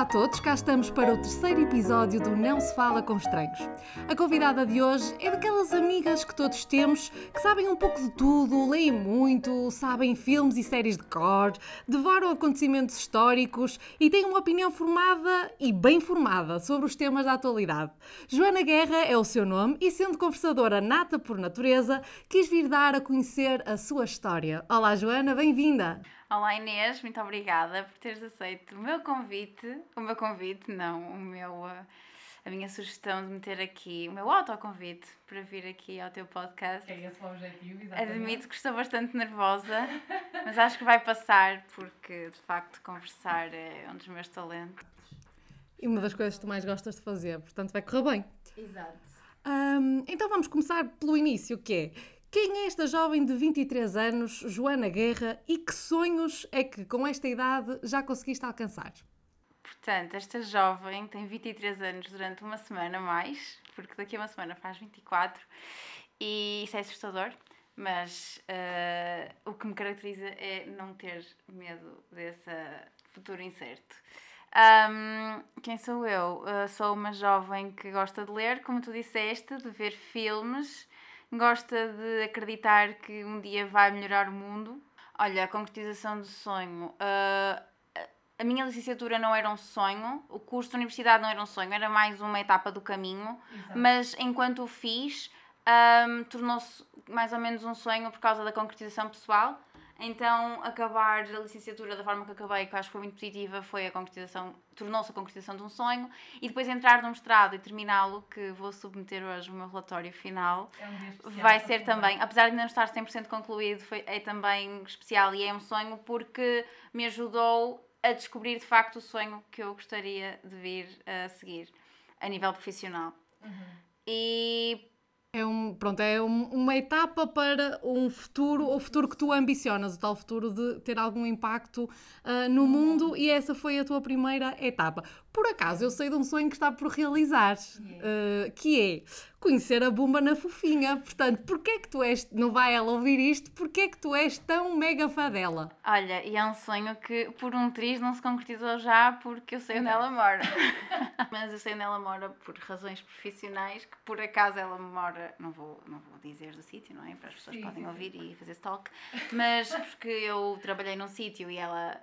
Olá a todos, cá estamos para o terceiro episódio do Não Se Fala com Estranhos. A convidada de hoje é daquelas amigas que todos temos que sabem um pouco de tudo, leem muito, sabem filmes e séries de cor, devoram acontecimentos históricos e têm uma opinião formada e bem formada sobre os temas da atualidade. Joana Guerra é o seu nome e, sendo conversadora nata por natureza, quis vir dar a conhecer a sua história. Olá, Joana, bem-vinda! Olá Inês, muito obrigada por teres aceito o meu convite, o meu convite, não, o meu, uh, a minha sugestão de meter aqui, o meu autoconvite para vir aqui ao teu podcast. É esse o objetivo, exatamente. Admito que estou bastante nervosa, mas acho que vai passar porque de facto conversar é um dos meus talentos. E uma das coisas que tu mais gostas de fazer, portanto vai correr bem. Exato. Um, então vamos começar pelo início, que é quem é esta jovem de 23 anos, Joana Guerra, e que sonhos é que com esta idade já conseguiste alcançar? Portanto, esta jovem tem 23 anos durante uma semana mais, porque daqui a uma semana faz 24, e isso é assustador, mas uh, o que me caracteriza é não ter medo desse futuro incerto. Um, quem sou eu? Uh, sou uma jovem que gosta de ler, como tu disseste, de ver filmes gosta de acreditar que um dia vai melhorar o mundo. Olha, a concretização do sonho. Uh, a minha licenciatura não era um sonho, o curso de universidade não era um sonho, era mais uma etapa do caminho, Exato. mas enquanto o fiz, um, tornou-se mais ou menos um sonho por causa da concretização pessoal. Então, acabar a licenciatura da forma que acabei, que acho que foi muito positiva, foi a concretização, tornou-se a concretização de um sonho, e depois entrar no mestrado e terminá-lo, que vou submeter hoje o meu relatório final, é um vai ser também, apesar de ainda não estar 100% concluído, foi, é também especial e é um sonho porque me ajudou a descobrir de facto o sonho que eu gostaria de vir a seguir a nível profissional. Uhum. E é, um, pronto, é um, uma etapa para um futuro, o futuro que tu ambicionas, o tal futuro de ter algum impacto uh, no mundo, e essa foi a tua primeira etapa. Por acaso, eu sei de um sonho que está por realizar, uh, que é conhecer a Bumba na fofinha. Portanto, porquê é que tu és, não vai ela ouvir isto, porquê é que tu és tão mega fã dela? Olha, e é um sonho que por um triz não se concretizou já porque eu sei onde ela mora. Mas eu sei onde ela mora por razões profissionais, que por acaso ela mora, não vou, não vou dizer do sítio, não é? Para as pessoas sim, podem sim, ouvir e fazer stalk, mas porque eu trabalhei num sítio e ela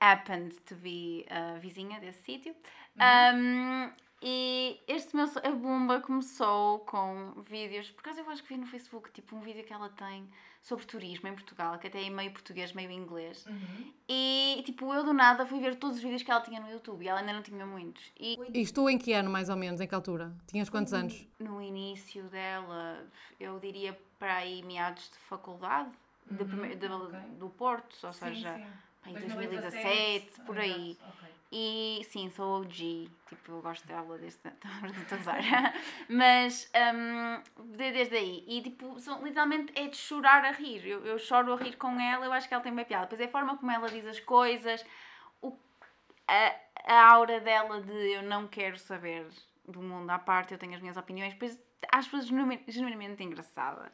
happened to be a vizinha desse sítio. Uhum. Um, e este meu a bomba começou com vídeos, por acaso eu acho que vi no Facebook, tipo um vídeo que ela tem sobre turismo em Portugal, que até é meio português, meio inglês. Uhum. E tipo, eu do nada fui ver todos os vídeos que ela tinha no YouTube e ela ainda não tinha muitos. E, e estou em que ano mais ou menos, em que altura? Tinhas quantos no, anos? No início dela, eu diria para aí meados de faculdade, uhum. de, de, okay. do Porto, ou sim, seja. Sim em 2017, por aí. Okay. E sim, sou OG, tipo, eu gosto dela desde. Estou a usar. Mas um, desde aí. E tipo, são, literalmente é de chorar a rir. Eu, eu choro a rir com ela, eu acho que ela tem bem piada. Depois é a forma como ela diz as coisas, o, a, a aura dela de eu não quero saber do mundo à parte, eu tenho as minhas opiniões. Depois acho que genuinamente engraçada.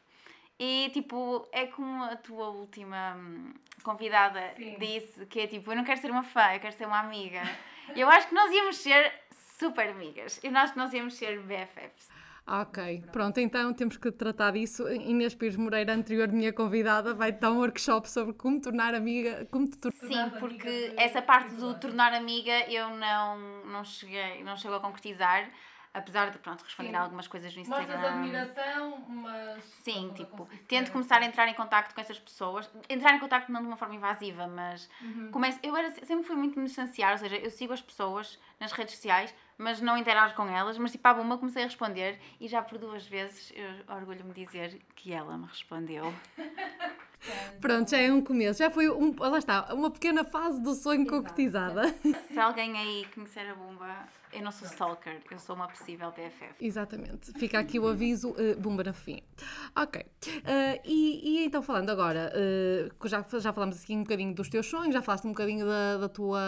E tipo, é como a tua última hum, convidada Sim. disse, que é tipo, eu não quero ser uma fã, eu quero ser uma amiga. eu acho que nós íamos ser super amigas. Eu acho que nós íamos ser BFFs. Ok, pronto, então temos que tratar disso. Inês Pires Moreira, anterior minha convidada, vai dar um workshop sobre como tornar amiga. Como te tor Sim, porque essa parte do tornar amiga eu não, não cheguei, não chego a concretizar apesar de pronto, responder Sim. algumas coisas no Instagram. Mostras admiração, mas. Sim, tipo, tento começar a entrar em contato com essas pessoas. Entrar em contato não de uma forma invasiva, mas uhum. começo, eu era, sempre fui muito me distanciar, ou seja, eu sigo as pessoas nas redes sociais, mas não interajo com elas, mas tipo, à bomba comecei a responder e já por duas vezes eu orgulho-me dizer que ela me respondeu. Pronto, já é um começo. Já foi um, lá está, uma pequena fase do sonho Exato. concretizada. Se alguém aí conhecer a bomba, eu não sou stalker, eu sou uma possível BFF. Exatamente. Fica aqui o aviso, uh, bomba na fim. Ok. Uh, e, e, então, falando agora, uh, já, já falamos aqui um bocadinho dos teus sonhos, já falaste um bocadinho da, da, tua,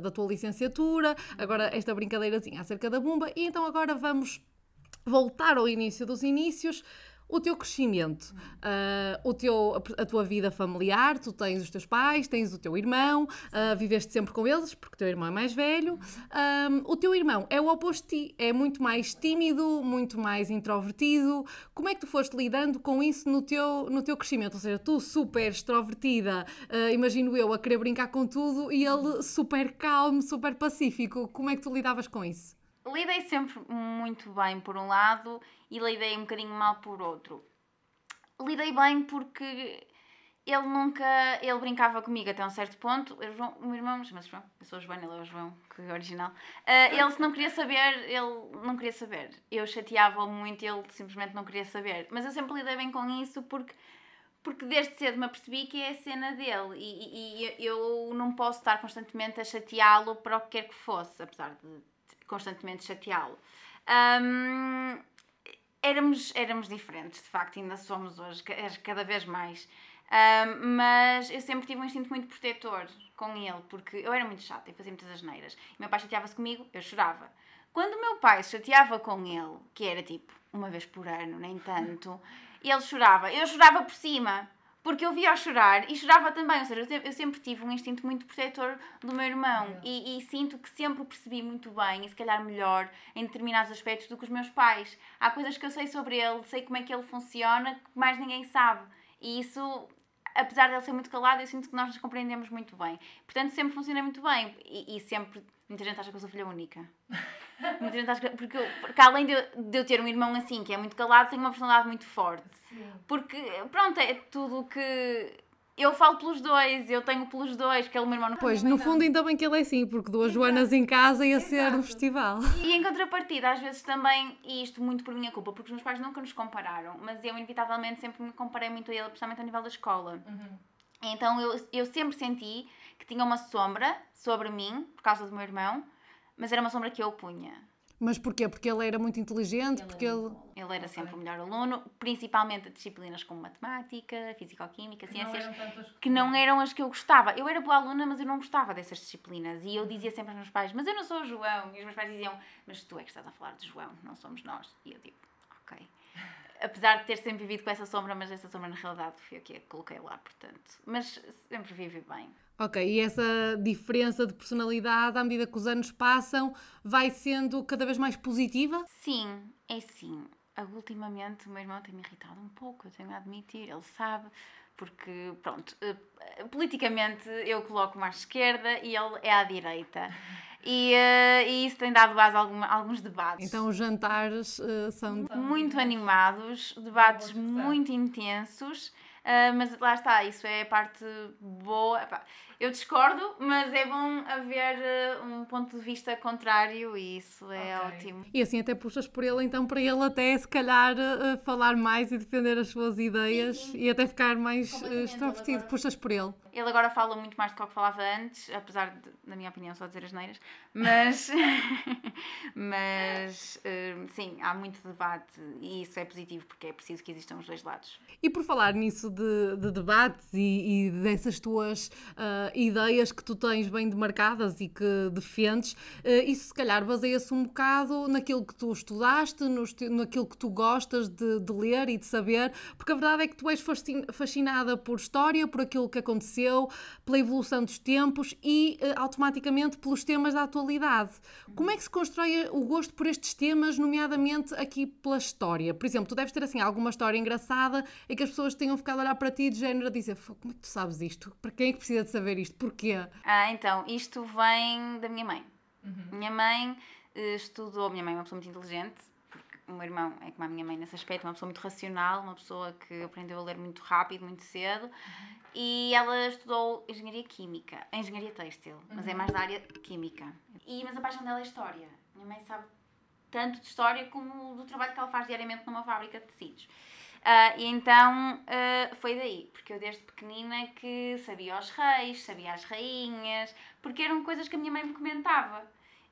da tua licenciatura, agora esta brincadeirazinha acerca da bomba, e então agora vamos voltar ao início dos inícios o teu crescimento, uh, o teu, a, tua vida familiar, tu tens os teus pais, tens o teu irmão, uh, viveste sempre com eles, porque o teu irmão é mais velho. Um, o teu irmão é o oposto de ti, é muito mais tímido, muito mais introvertido. Como é que tu foste lidando com isso no teu, no teu crescimento? Ou seja, tu super extrovertida, uh, imagino eu, a querer brincar com tudo, e ele super calmo, super pacífico. Como é que tu lidavas com isso? Lidei sempre muito bem por um lado e lidei um bocadinho mal por outro. Lidei bem porque ele nunca. Ele brincava comigo até um certo ponto. O, João, o meu irmão chama-se João. Eu sou o João, ele é o João, que é original. Uh, ele, se não queria saber, ele não queria saber. Eu chateava-o muito, ele simplesmente não queria saber. Mas eu sempre lidei bem com isso porque. Porque desde cedo me apercebi que é a cena dele e, e, e eu não posso estar constantemente a chateá-lo para o que quer que fosse, apesar de constantemente chateá-lo. Um, éramos, éramos diferentes, de facto, ainda somos hoje, cada vez mais. Um, mas eu sempre tive um instinto muito protetor com ele, porque eu era muito chata e fazia muitas asneiras. E meu pai chateava-se comigo, eu chorava. Quando o meu pai se chateava com ele, que era tipo uma vez por ano, nem tanto, ele chorava. Eu chorava por cima porque eu via-o chorar e chorava também, ou seja, eu sempre tive um instinto muito protetor do meu irmão e, e, sinto que sempre o percebi muito bem e se calhar melhor em determinados aspectos do que os meus pais. Há coisas que eu sei sobre ele, sei como é que ele funciona, que mais ninguém sabe. E isso, apesar de ele ser muito calado, eu sinto que nós nos compreendemos muito bem. Portanto, sempre funciona muito bem e, e sempre. Muita gente acha que eu sou filha única. Muita gente acha que. Porque, eu, porque além de eu, de eu ter um irmão assim, que é muito calado, tenho uma personalidade muito forte. Sim. Porque, pronto, é tudo que. Eu falo pelos dois, eu tenho pelos dois, que ele meu irmão não Pois, no fundo, ainda bem que ele é assim, porque duas Exato. Joanas em casa ia Exato. ser um festival. E em contrapartida, às vezes também, e isto muito por minha culpa, porque os meus pais nunca nos compararam, mas eu inevitavelmente sempre me comparei muito a ele, principalmente a nível da escola. Uhum. Então eu, eu sempre senti que tinha uma sombra sobre mim, por causa do meu irmão, mas era uma sombra que eu punha. Mas porquê? Porque ele era muito inteligente? Ele porque era, ele... ele era sempre o melhor aluno, principalmente disciplinas como matemática, físico-química, ciências, não que não eram as que eu gostava. Eu era boa aluna, mas eu não gostava dessas disciplinas. E eu dizia sempre aos meus pais, mas eu não sou o João. E os meus pais diziam, mas tu é que estás a falar de João, não somos nós. E eu digo, ok. Apesar de ter sempre vivido com essa sombra, mas essa sombra na realidade foi o que eu coloquei lá, portanto. Mas sempre vivi bem. Ok, e essa diferença de personalidade, à medida que os anos passam, vai sendo cada vez mais positiva? Sim, é sim. Ultimamente o meu irmão tem me irritado um pouco, eu tenho a admitir, ele sabe, porque, pronto, eh, politicamente eu coloco mais esquerda e ele é à direita. E, uh, e, isso tem dado base a, alguma, alguns debates. Então os jantares uh, são muito animados, debates muito intensos, uh, mas lá está, isso é a parte boa. Epá, eu discordo, mas é bom haver uh, um ponto de vista contrário e isso é okay. ótimo. E assim até puxas por ele, então, para ele até se calhar uh, falar mais e defender as suas ideias sim, sim. e até ficar mais uh, extrovertido. Puxas por ele. Ele agora fala muito mais do que o que falava antes, apesar de, na minha opinião, só dizer as neiras, mas, mas uh, sim, há muito debate e isso é positivo porque é preciso que existam os dois lados. E por falar nisso de, de debates e, e dessas tuas uh, ideias que tu tens bem demarcadas e que defendes, uh, isso se calhar baseia-se um bocado naquilo que tu estudaste, no, naquilo que tu gostas de, de, ler e de saber, porque a verdade é que tu és fascinada por história, por aquilo que aconteceu, pela evolução dos tempos e uh, automaticamente pelos temas da atualidade. Como é que se constrói o gosto por estes temas, nomeadamente aqui pela história? Por exemplo, tu deves ter assim alguma história engraçada em que as pessoas tenham ficado a olhar para ti de género a dizer como é que tu sabes isto? Para quem é que precisa de saber isto? Porquê? Ah, então, isto vem da minha mãe. Uhum. Minha mãe uh, estudou, minha mãe é uma pessoa muito inteligente, o meu irmão é como a minha mãe nesse aspecto, uma pessoa muito racional, uma pessoa que aprendeu a ler muito rápido, muito cedo, uhum. E ela estudou engenharia química, engenharia têxtil, uhum. mas é uhum. mais da área química. E, mas a paixão dela é história. Minha mãe sabe tanto de história como do trabalho que ela faz diariamente numa fábrica de tecidos. Uh, e então uh, foi daí, porque eu desde pequenina que sabia os reis, sabia as rainhas, porque eram coisas que a minha mãe me comentava.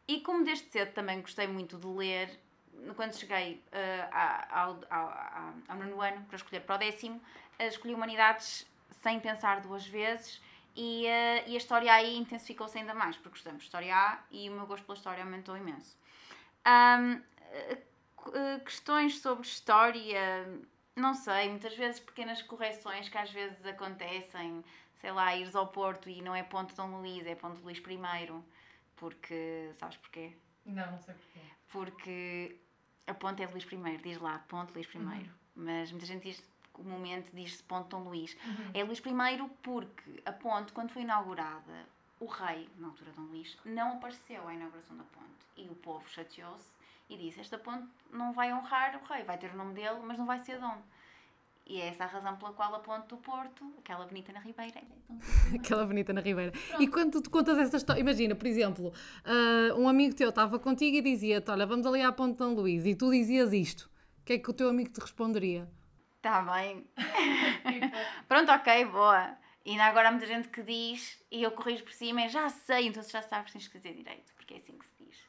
E como desde cedo também gostei muito de ler, quando cheguei uh, ao, ao, ao, nono ano para escolher para o décimo, escolhi Humanidades sem pensar duas vezes e, e a história aí intensificou-se ainda mais, porque gostamos de História A e o meu gosto pela história aumentou imenso. Um, questões sobre história Não sei, muitas vezes pequenas correções que às vezes acontecem, sei lá, ires ao Porto e não é ponto Dom Luís, é ponto Luís I, porque, sabes porquê? Não, não sei porquê. Porque a ponte é de Luís I, diz lá, ponto Luís I, Uhum. mas muita gente diz, comumente diz-se ponto Dom Luís. Uhum. É Luís I porque a ponte, quando foi inaugurada, o rei, na altura Dom Luís, não apareceu à inauguração da ponte. E o povo chateou-se e disse: Esta ponte não vai honrar o rei, vai ter o nome dele, mas não vai ser Dom. E é essa a razão pela qual a ponte do Porto, aquela bonita na Ribeira, é. Aquela bonita na Ribeira. E quando tu contas essa história, imagina, por exemplo, ah, um amigo teu estava contigo e dizia-te: Olha, vamos ali à Ponte de Dom Luís, e tu dizias isto. O que é que o teu amigo te responderia? Está Tá bem. Tipo, Pronto, ok, boa. E ainda agora há muita gente que diz, e eu corrijo por cima, e já sei, então já sabes, tens que dizer direito, porque é assim que se diz.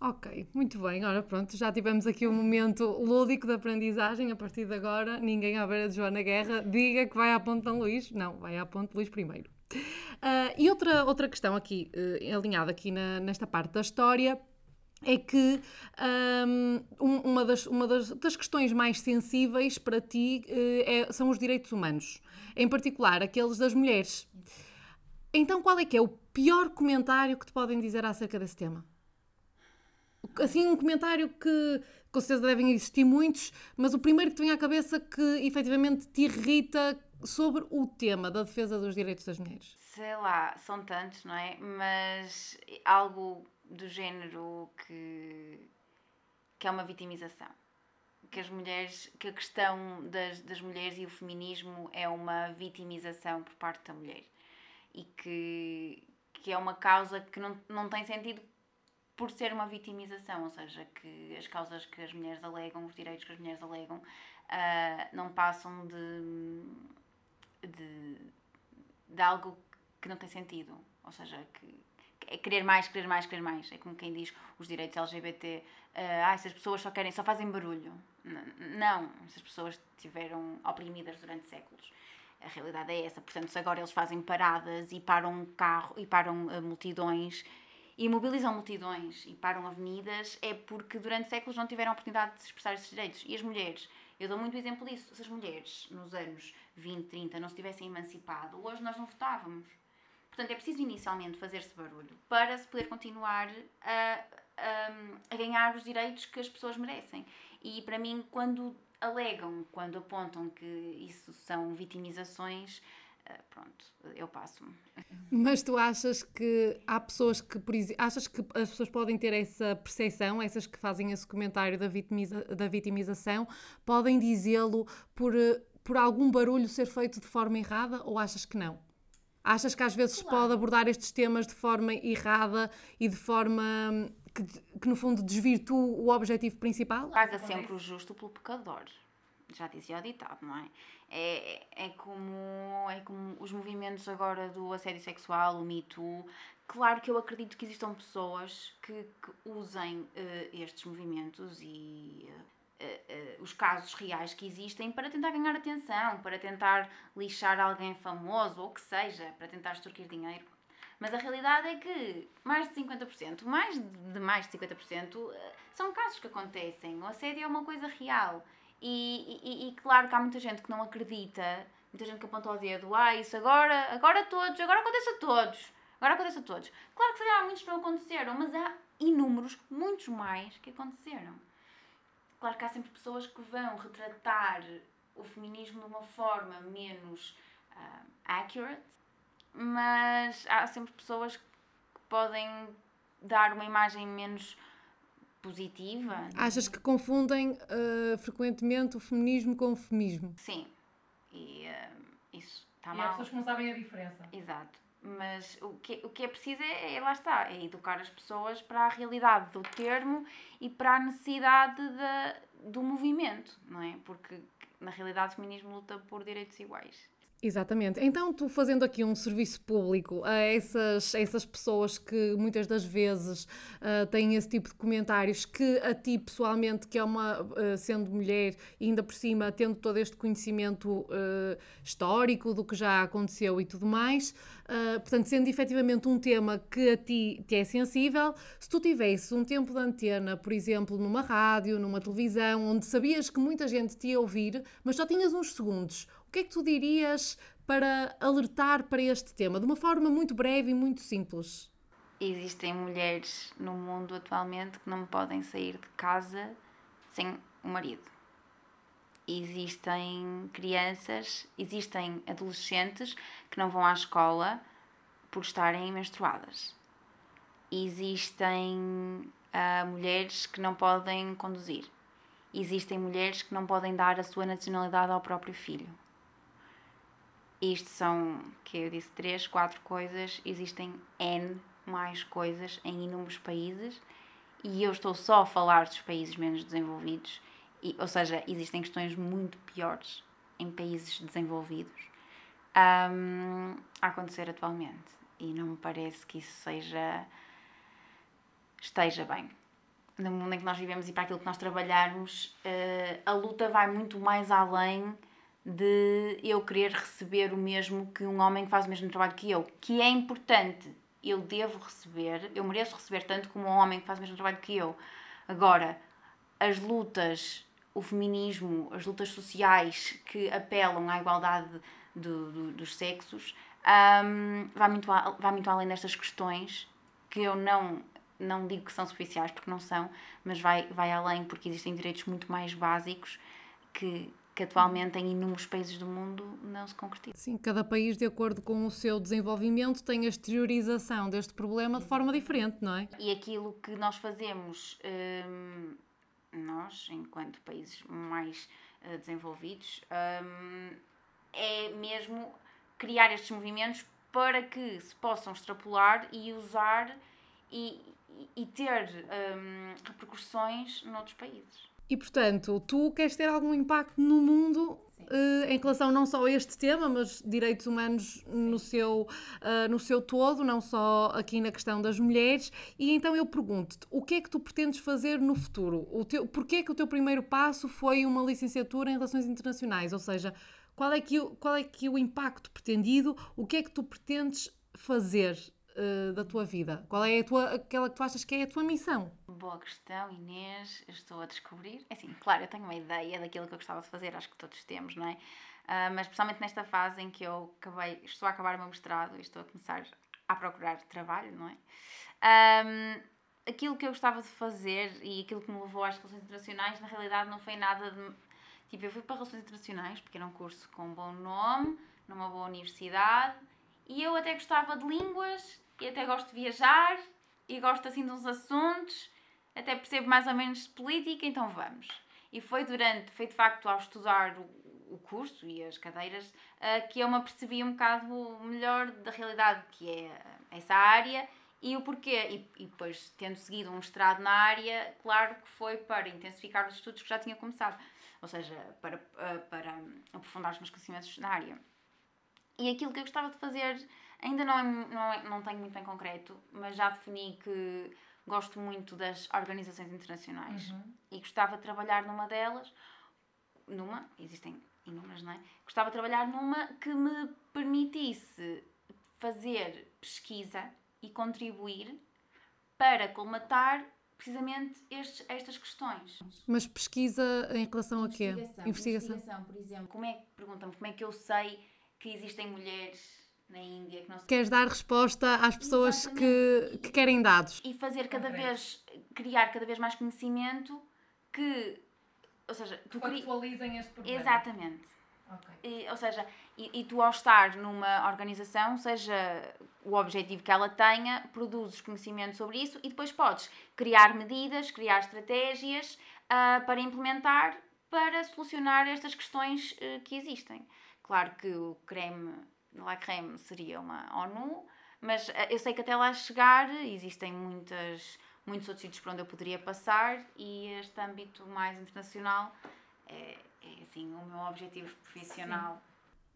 Ok, muito bem. Ora, pronto, já tivemos aqui um momento lúdico de aprendizagem. A partir de agora, ninguém à beira de Joana Guerra diga que vai à Ponte de Dom Luís. Não, vai à Ponte de Luís I. Ah, e outra, outra questão aqui, eh, alinhada aqui na- nesta parte da história, é que ahm, um- uma, das, uma das, das questões mais sensíveis para ti eh, é- são os direitos humanos, em particular aqueles das mulheres. Então, qual é que é o pior comentário que te podem dizer acerca desse tema? Assim, um comentário que com certeza devem existir muitos, mas o primeiro que te vem à cabeça que efetivamente te irrita sobre o tema da defesa dos direitos das mulheres. Sei lá, são tantos, não é? Mas algo do género que, que é uma vitimização. Que as mulheres, que a questão das, das mulheres e o feminismo é uma vitimização por parte da mulher. E que, que é uma causa que não, não tem sentido por ser uma vitimização, ou seja, que as causas que as mulheres alegam, os direitos que as mulheres alegam, ah, não passam de, de, de algo que não tem sentido. Ou seja, que é querer mais, querer mais, querer mais. É como quem diz os direitos LGBT. ah, essas pessoas só querem, só fazem barulho. N- não, essas pessoas estiveram oprimidas durante séculos. A realidade é essa. Portanto, se agora eles fazem paradas e param carro e param ah, multidões e mobilizam multidões e param avenidas, é porque durante séculos não tiveram a oportunidade de se expressar esses direitos. E as mulheres, eu dou muito exemplo disso. Se as mulheres nos anos 20, 30 não se tivessem emancipado, hoje nós não votávamos. Portanto, é preciso inicialmente fazer-se barulho para se poder continuar a, a, a ganhar os direitos que as pessoas merecem. E para mim, quando alegam, quando apontam que isso são vitimizações, ah, pronto, eu passo-me. Mas tu achas que há pessoas que, por exemplo, achas que as pessoas podem ter essa percepção, essas que fazem esse comentário da, vitimiza, da vitimização, podem dizê-lo por, eh, por algum barulho ser feito de forma errada ou achas que não? Achas que às vezes se pode abordar estes temas de forma errada e de forma hum, que, que no fundo desvirtua o objetivo principal? Paga sempre o justo pelo pecador. Já dizia o ditado, não é? É, é, como, é como os movimentos agora do assédio sexual, o Me Too. Claro que eu acredito que existam pessoas que, que usem eh, estes movimentos e eh, eh, os casos reais que existem para tentar ganhar atenção, para tentar lixar alguém famoso ou o que seja, para tentar extorquir dinheiro. Mas a realidade é que mais de 50%, mais de mais de 50%, eh, são casos que acontecem. O assédio é uma coisa real. E, e- e claro que há muita gente que não acredita, muita gente que aponta o dedo, ah, isso agora, agora todos, agora acontece a todos, agora acontece a todos. Claro que se calhar muitos não aconteceram, mas há inúmeros, muitos mais que aconteceram. Claro que há sempre pessoas que vão retratar o feminismo de uma forma menos ah, accurate, mas há sempre pessoas que podem dar uma imagem menos positiva. Achas que confundem eh, frequentemente o feminismo com o feminismo? Sim, e ah, isso está e há mal. pessoas que não sabem a diferença. Exato. Mas o que, o que é preciso é, é, lá está, é educar as pessoas para a realidade do termo e para a necessidade da, do movimento, não é? Porque na realidade o feminismo luta por direitos iguais. Exatamente. Então, tu fazendo aqui um serviço público a essas, a essas pessoas que muitas das vezes uh, têm esse tipo de comentários, que a ti pessoalmente, que é uma, uh, sendo mulher ainda por cima tendo todo este conhecimento uh, histórico do que já aconteceu e tudo mais, portanto, sendo efetivamente um tema que a ti te é sensível, se tu tivesses um tempo de antena, por exemplo, numa rádio, numa televisão, onde sabias que muita gente te ia ouvir, mas só tinhas uns segundos o que é que tu dirias para alertar para este tema, de uma forma muito breve e muito simples? Existem mulheres no mundo atualmente que não podem sair de casa sem o marido. Existem crianças, existem adolescentes que não vão à escola por estarem menstruadas. Existem uh, mulheres que não podem conduzir. Existem mulheres que não podem dar a sua nacionalidade ao próprio filho. Isto são, que eu disse, três, quatro coisas. Existem N mais coisas em inúmeros países e eu estou só a falar dos países menos desenvolvidos, e, ou seja, existem questões muito piores em países desenvolvidos um, a acontecer atualmente e não me parece que isso seja esteja bem. No mundo em que nós vivemos e para aquilo que nós trabalharmos, uh, a luta vai muito mais além de eu querer receber o mesmo que um homem que faz o mesmo trabalho que eu, que é importante. Eu devo receber, eu mereço receber tanto como um homem que faz o mesmo trabalho que eu. Agora, as lutas, o feminismo, as lutas sociais que apelam à igualdade do, do, dos sexos, um, vai, muito a, vai muito além destas questões que eu não, não digo que são superficiais, porque não são, mas vai, vai além porque existem direitos muito mais básicos que, que atualmente em inúmeros países do mundo não se concretiza. Sim, cada país, de acordo com o seu desenvolvimento, tem a exteriorização deste problema de forma diferente, não é? E aquilo que nós fazemos, hum, nós, enquanto países mais uh, desenvolvidos, hum, é mesmo criar estes movimentos para que se possam extrapolar e usar e, e ter hum, repercussões noutros países. E portanto, tu queres ter algum impacto no mundo uh, em relação não só a este tema, mas direitos humanos no seu, uh, no seu todo, não só aqui na questão das mulheres. E então eu pergunto-te, o que é que tu pretendes fazer no futuro? O teu, porquê é que o teu primeiro passo foi uma licenciatura em Relações Internacionais? Ou seja, qual é que, qual é que o impacto pretendido? O que é que tu pretendes fazer uh, da tua vida? Qual é a tua, aquela que tu achas que é a tua missão? Boa questão, Inês. Estou a descobrir. É assim, claro, eu tenho uma ideia daquilo que eu gostava de fazer, acho que todos temos, não é? Uh, mas especialmente nesta fase em que eu acabei, estou a acabar o meu mestrado e estou a começar a procurar trabalho, não é? Um, aquilo que eu gostava de fazer e aquilo que me levou às relações internacionais, na realidade, não foi nada de. Tipo, eu fui para relações internacionais porque era um curso com um bom nome, numa boa universidade, e eu até gostava de línguas e até gosto de viajar e gosto assim de uns assuntos, até percebo mais ou menos de política, então vamos. E foi durante, foi de facto ao estudar o, o curso e as cadeiras uh, que eu me apercebi um bocado melhor da realidade que é essa área e o porquê. E, e depois, tendo seguido um mestrado na área, claro que foi para intensificar os estudos que já tinha começado, ou seja, para, uh, para aprofundar os meus conhecimentos na área. E aquilo que eu gostava de fazer Ainda não, é, não, é, não tenho muito em concreto, mas já defini que gosto muito das organizações internacionais uhum. e gostava de trabalhar numa delas, numa, existem inúmeras, não é? Gostava de trabalhar numa que me permitisse fazer pesquisa e contribuir para colmatar precisamente estes, estas questões. Mas pesquisa em relação a quê? Investigação. Investigação. Investigação, por exemplo. Como é, perguntam-me como é que eu sei que existem mulheres na Índia que não se... Queres dar resposta às pessoas que, que querem dados. E fazer cada vez, criar cada vez mais conhecimento que, ou seja, tu cri... atualizem este problema. Exatamente. Okay. E, ou seja, e, e, tu ao estar numa organização, seja o objetivo que ela tenha, produzes conhecimento sobre isso e depois podes criar medidas, criar estratégias uh, para implementar, para solucionar estas questões uh, que existem. Claro que o creme La Creme seria uma ONU, mas eh, eu sei que até lá chegar existem muitas, muitos outros sítios por onde eu poderia passar e este âmbito mais internacional é, é assim, o meu objetivo profissional. Sim.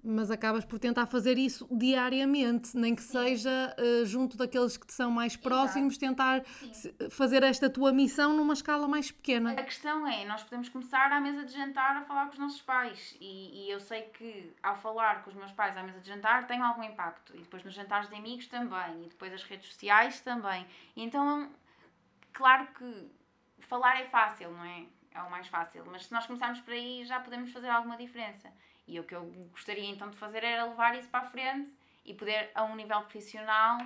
Mas acabas por tentar fazer isso diariamente, nem que seja eh, junto daqueles que te são mais próximos, tentar se- fazer esta tua missão numa escala mais pequena. A questão é, nós podemos começar à mesa de jantar a falar com os nossos pais. E, e eu sei que ao falar com os meus pais à mesa de jantar tem algum impacto. E depois nos jantares de amigos também. E depois as redes sociais também. E então, claro que falar é fácil, não é? É o mais fácil. Mas se nós começarmos por aí já podemos fazer alguma diferença. E o que eu gostaria então de fazer era levar isso para a frente e poder, a um nível profissional,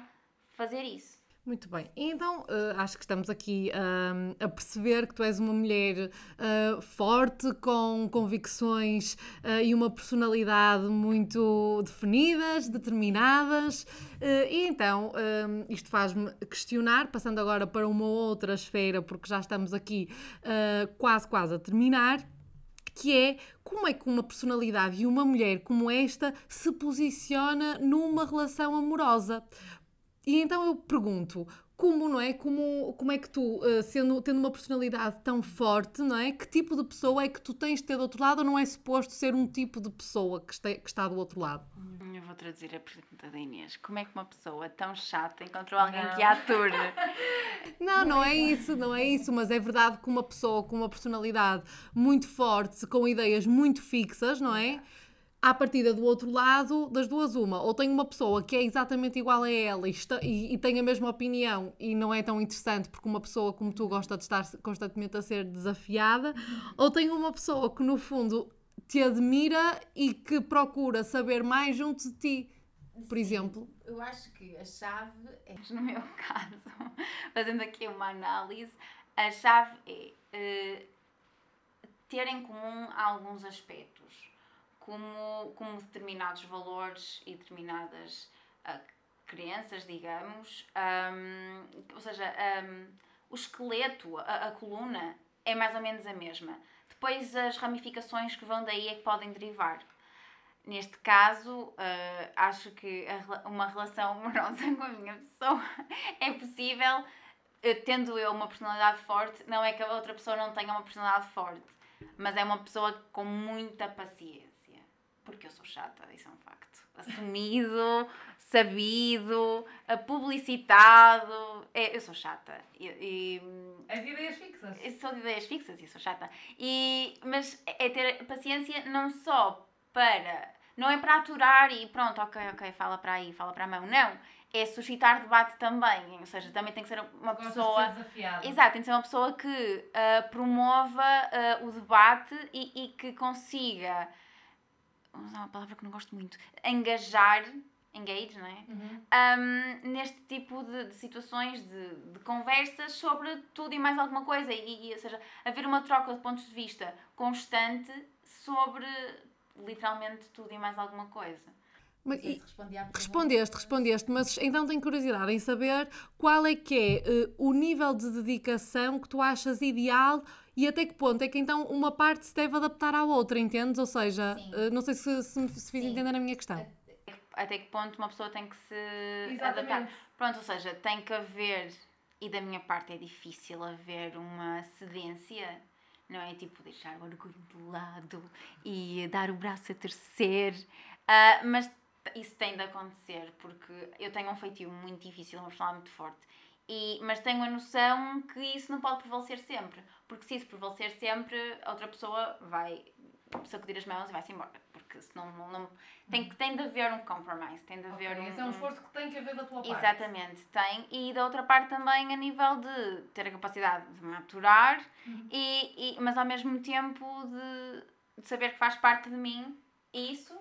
fazer isso. Muito bem, então eh, acho que estamos aqui ahm, a perceber que tu és uma mulher ah, forte, com convicções e uma personalidade muito definidas, determinadas, e então isto faz-me questionar, passando agora para uma outra esfera, porque já estamos aqui quase, quase a terminar que é como é que uma personalidade e uma mulher como esta se posiciona numa relação amorosa. E então eu pergunto, como, não é? Como, como é que tu, eh, sendo, tendo uma personalidade tão forte, não é? Que tipo de pessoa é que tu tens de ter do outro lado ou não é suposto ser um tipo de pessoa que está, que está do outro lado? Eu vou traduzir a pergunta da Inês. Como é que uma pessoa tão chata encontrou alguém Não. que a ature? Não, não é isso, não é isso, mas é verdade que uma pessoa com uma personalidade muito forte, com ideias muito fixas, não é? À partida do outro lado, das duas, uma. Ou tem uma pessoa que é exatamente igual a ela e, está- e- e tem a mesma opinião e não é tão interessante porque uma pessoa como tu gosta de estar constantemente a ser desafiada, ou tem uma pessoa que no fundo te admira e que procura saber mais junto de ti. Por exemplo, Eu acho que a chave é. No meu caso, fazendo aqui uma análise, a chave é eh, ter em comum alguns aspectos, como, como determinados valores e determinadas ah, crenças, digamos. Ahm, ou seja, ahm, o esqueleto, a, a coluna, é mais ou menos a mesma. Depois as ramificações que vão daí é que podem derivar. Neste caso, eh, acho que a uma relação amorosa com a minha pessoa é possível, tendo eu uma personalidade forte. Não é que a outra pessoa não tenha uma personalidade forte, mas é uma pessoa com muita paciência. Porque eu sou chata, isso é um facto. Assumido, sabido, publicitado. É, eu sou chata. E, e, As ideias fixas. sou de ideias fixas e sou chata. E, mas é ter paciência não só para. Não é para aturar e pronto, ok, ok, fala para aí, fala para a mão. Não. É suscitar debate também. Ou seja, também tem que ser uma Gostas pessoa. de ser desafiada. Exato, tem que ser uma pessoa que ah, promova ah, o debate e, e que consiga. Vou usar uma palavra que não gosto muito. Engajar. Engage, não é? Uhum. um, neste tipo de, de situações, de, de conversas sobre tudo e mais alguma coisa. E, e, ou seja, haver uma troca de pontos de vista constante sobre literalmente tudo e mais alguma coisa. Mas, e-. Respondeste, respondeste, mas então tenho curiosidade em saber qual é que é eh, o nível de dedicação que tu achas ideal e até que ponto é que então uma parte se deve adaptar à outra, entendes? Ou seja, eh, não sei se, se me se fiz Sim. entender a minha questão. Até que ponto uma pessoa tem que se adaptar. Exatamente. Pronto, ou seja, tem que haver, e da minha parte é difícil haver uma cedência, não é? Tipo, deixar o orgulho de lado e dar o braço a terceiro. Ah, mas isso tem de acontecer, porque eu tenho um feitio muito difícil, uma personalidade muito forte. E, mas tenho a noção que isso não pode prevalecer sempre. Porque se isso prevalecer sempre, a outra pessoa vai sacudir as mãos e vai-se embora. Porque senão não, não, tem, que- tem de haver um compromise, tem de haver um, Esse é um esforço que tem que haver da tua parte. Exatamente, tem. E da outra parte também a nível de ter a capacidade de maturar, e, e- mas ao mesmo tempo de, de saber que faz parte de mim isso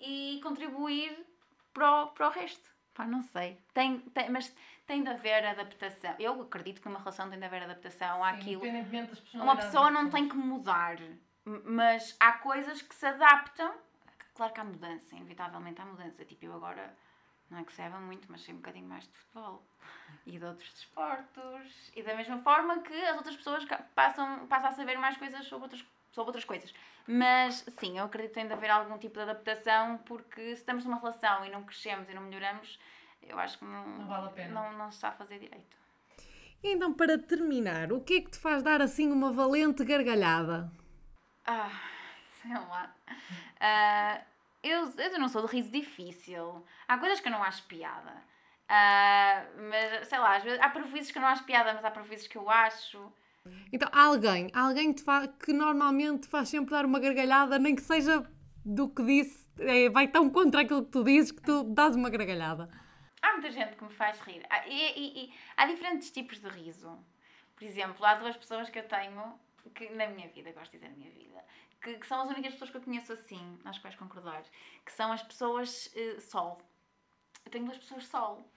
e contribuir para o, para o resto. Pá, não sei. Tem, tem, mas tem de haver adaptação. Eu acredito que numa relação tem de haver adaptação Sim, àquilo. Independentemente das Uma pessoa não tem que mudar, mas há coisas que se adaptam. Claro que há mudança, inevitavelmente há mudança. Tipo, eu agora não é que saiba muito, mas sei um bocadinho mais de futebol e de outros desportos. E da mesma forma que as outras pessoas passam, passam a saber mais coisas sobre outras, sobre outras coisas. Mas sim, eu acredito que tem de haver algum tipo de adaptação, porque se estamos numa relação e não crescemos e não melhoramos, eu acho que não, Não vale a pena. Não, não se está a fazer direito. E então, para terminar, o que é que te faz dar assim uma valente gargalhada? Ah, sei lá. Ah, eu, eu não sou de riso difícil. Há coisas que eu não acho piada. Ah, mas, sei lá, às vezes, há prejuízos que eu não acho piada, mas há prejuízos que eu acho. Então, há alguém, há alguém que, te fa- que normalmente faz sempre dar uma gargalhada, nem que seja do que disse, é, vai tão contra aquilo que tu dizes que tu dás uma gargalhada. Há muita gente que me faz rir. Há- E, e- e há diferentes tipos de riso. Por exemplo, há duas pessoas que eu tenho que, na minha vida, gosto de dizer na minha vida, que, que são as únicas pessoas que eu conheço assim, que vais concordar, que são as pessoas eh, sol. Eu tenho duas pessoas sol.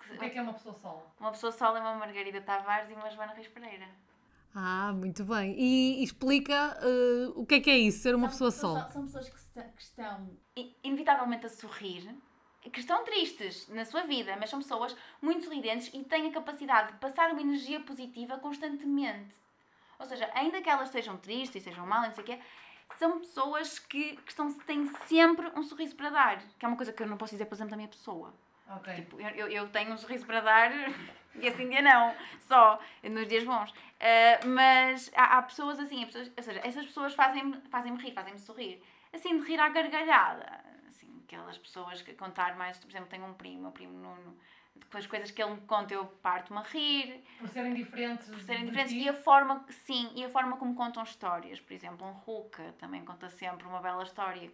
Que- O que é que é uma pessoa sol? Uma pessoa sol é uma Margarida Tavares e uma Joana Reis Pereira. Ah, muito bem. E explica eh, o que é que é isso, ser uma pessoa são, sol. São, são pessoas que, que estão. inevitavelmente a sorrir, que estão tristes na sua vida, mas são pessoas muito sorridentes e têm a capacidade de passar uma energia positiva constantemente. Ou seja, ainda que elas estejam tristes e estejam mal, não sei o quê, são pessoas que, que estão, têm sempre um sorriso para dar. Que é uma coisa que eu não posso dizer, por exemplo, da minha pessoa. Ok. Tipo, eu- eu tenho um sorriso para dar e assim dia não, só nos dias bons. Ah, mas há, há pessoas assim, pessoas- ou seja, essas pessoas fazem-me fazem rir, fazem-me sorrir. Assim, de rir à gargalhada. Assim, aquelas pessoas que contar mais, por exemplo, tenho um primo, o primo Nuno, com as coisas que ele me conta eu parto-me a rir, Por serem diferentes. por serem diferentes. E a forma, sim, e a forma como contam histórias. Por exemplo, um Ruka também conta sempre uma bela história.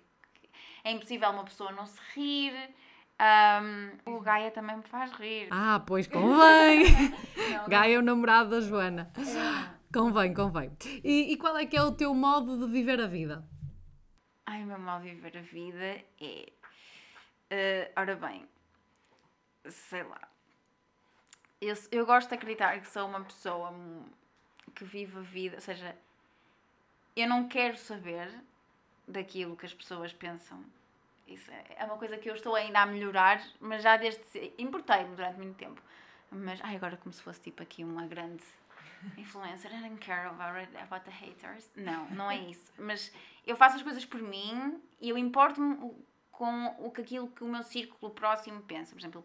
É impossível uma pessoa não se rir. Ahm, o Gaia também me faz rir. Ah, pois convém. Não, Gaia é o namorado da Joana. não. Convém, convém. E, e qual é que é o teu modo de viver a vida? Ai, o meu mal de viver a vida é. eh, ora bem, sei lá. Eu, eu gosto de acreditar que sou uma pessoa que vive a vida, ou seja, eu não quero saber daquilo que as pessoas pensam. Isso é é uma coisa que eu estou ainda a melhorar, mas já desde. Importei-me durante muito tempo. Mas, ai, agora como se fosse tipo aqui uma grande influencer, I don't care about, about the haters. Não, não é isso. Mas eu faço as coisas por mim e eu importo-me com o que aquilo que o meu círculo próximo pensa. Por exemplo,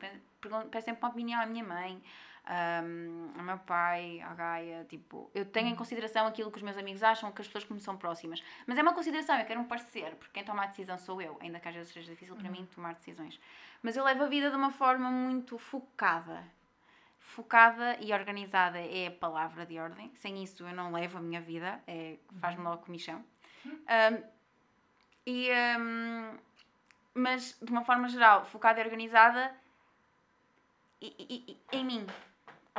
peço sempre uma opinião à minha mãe, ahm, ao meu pai, à Gaia. Tipo, eu tenho em consideração aquilo que os meus amigos acham, que as pessoas que me são próximas. Mas é uma consideração, eu quero um parecer, porque quem toma a decisão sou eu, ainda que às vezes seja difícil para mim tomar decisões. Mas eu levo a vida de uma forma muito focada. Focada e organizada é a palavra de ordem. Sem isso eu não levo a minha vida, é, faz-me logo comichão. Ahm, e, ahm, mas de uma forma geral, focada e organizada e, e- e- em mim.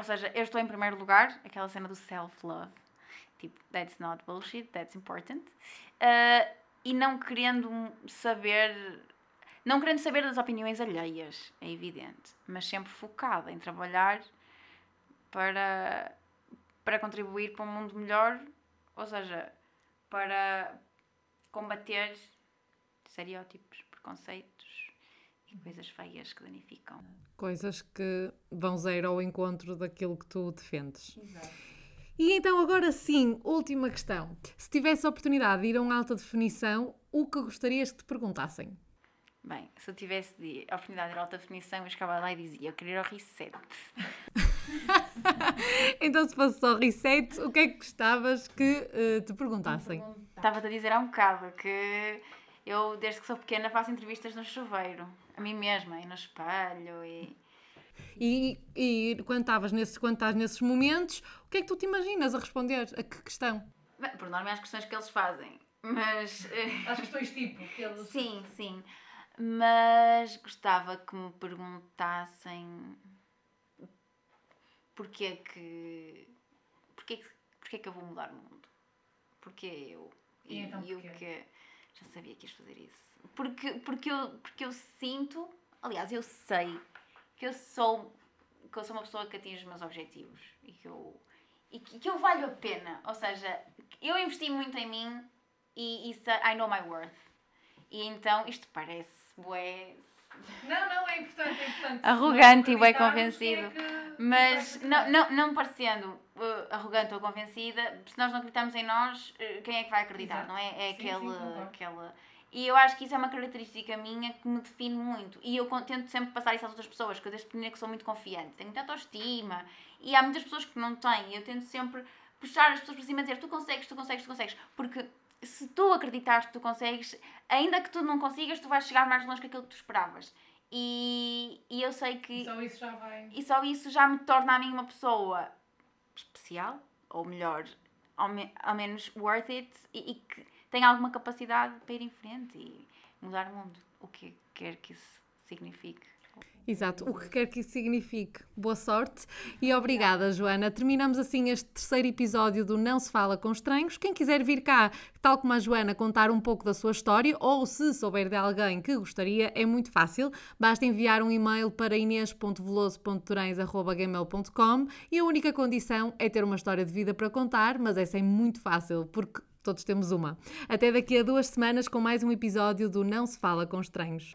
Ou seja, eu estou em primeiro lugar, aquela cena do self-love. Tipo, that's not bullshit, that's important. Ah, e não querendo saber. Não querendo saber das opiniões alheias, é evidente. Mas sempre focada em trabalhar para, para contribuir para um mundo melhor. Ou seja, para combater estereótipos, preconceitos e coisas feias que danificam. Coisas que vão zero ao encontro daquilo que tu defendes. Exato. E então, agora sim, última questão. Se tivesse a oportunidade de ir a um alta definição, o que gostarias que te perguntassem? Bem, se eu tivesse de- a oportunidade de ir à alta definição, eu chegava lá e dizia: Eu queria ir ao reset. Então, se fosse só reset, o que é que gostavas que eh, te perguntassem? Estava-te a dizer há um bocado que eu, desde que sou pequena, faço entrevistas no chuveiro, a mim mesma, e no espelho. E... E, e quando, estavas nesses, quando estás nesses momentos, o que é que tu te imaginas a responder? A que questão? Bem, por norma é as questões que eles fazem, mas. eh, As questões tipo. que eles- Sim, sim. Mas gostava que me perguntassem porquê é que. Porquê, que- porquê é que eu vou mudar o mundo? Porquê eu? E então o porquê? que. Já sabia que ias fazer isso. Porque, porque, eu, porque eu sinto, aliás, eu sei que eu sou que eu sou uma pessoa que atinge os meus objetivos e que eu, e que, que eu valho a pena. Ou seja, eu investi muito em mim e isso I know my worth. E então isto parece bué, Não, não, é importante, é importante. Arrogante e bué Acreditarmos convencido. é que mas não, não, não parecendo uh, arrogante ou convencida, se nós não acreditamos em nós, uh, quem é que vai acreditar, Exato. não é? É Sim, sim, aquele, concordo. aquela. E eu acho que isso é uma característica minha que me define muito. E eu tento sempre passar isso às outras pessoas, que eu desde pequenina que sou muito confiante, tenho muita autoestima. E há muitas pessoas que não têm. E eu tento sempre puxar as pessoas para cima e dizer tu consegues, tu consegues, tu consegues. Porque se tu acreditares que tu consegues, ainda que tu não consigas, tu vais chegar mais longe que aquilo que tu esperavas. E, e eu sei que. Só isso já vai. E só isso já me torna a mim uma pessoa especial, ou melhor, ao, me- ao menos worth it, e, e que tem alguma capacidade para ir em frente e mudar o mundo. O que quer que isso signifique. Exato, o que quer que isso signifique. Boa sorte e obrigada, Joana. Terminamos assim este terceiro episódio do Não Se Fala com Estranhos. Quem quiser vir cá, tal como a Joana, contar um pouco da sua história ou se souber de alguém que gostaria, é muito fácil. Basta enviar um e-mail para inês.veloso.torães.gmail.com e a única condição é ter uma história de vida para contar, mas essa é muito fácil, porque todos temos uma. Até daqui a duas semanas com mais um episódio do Não Se Fala com Estranhos.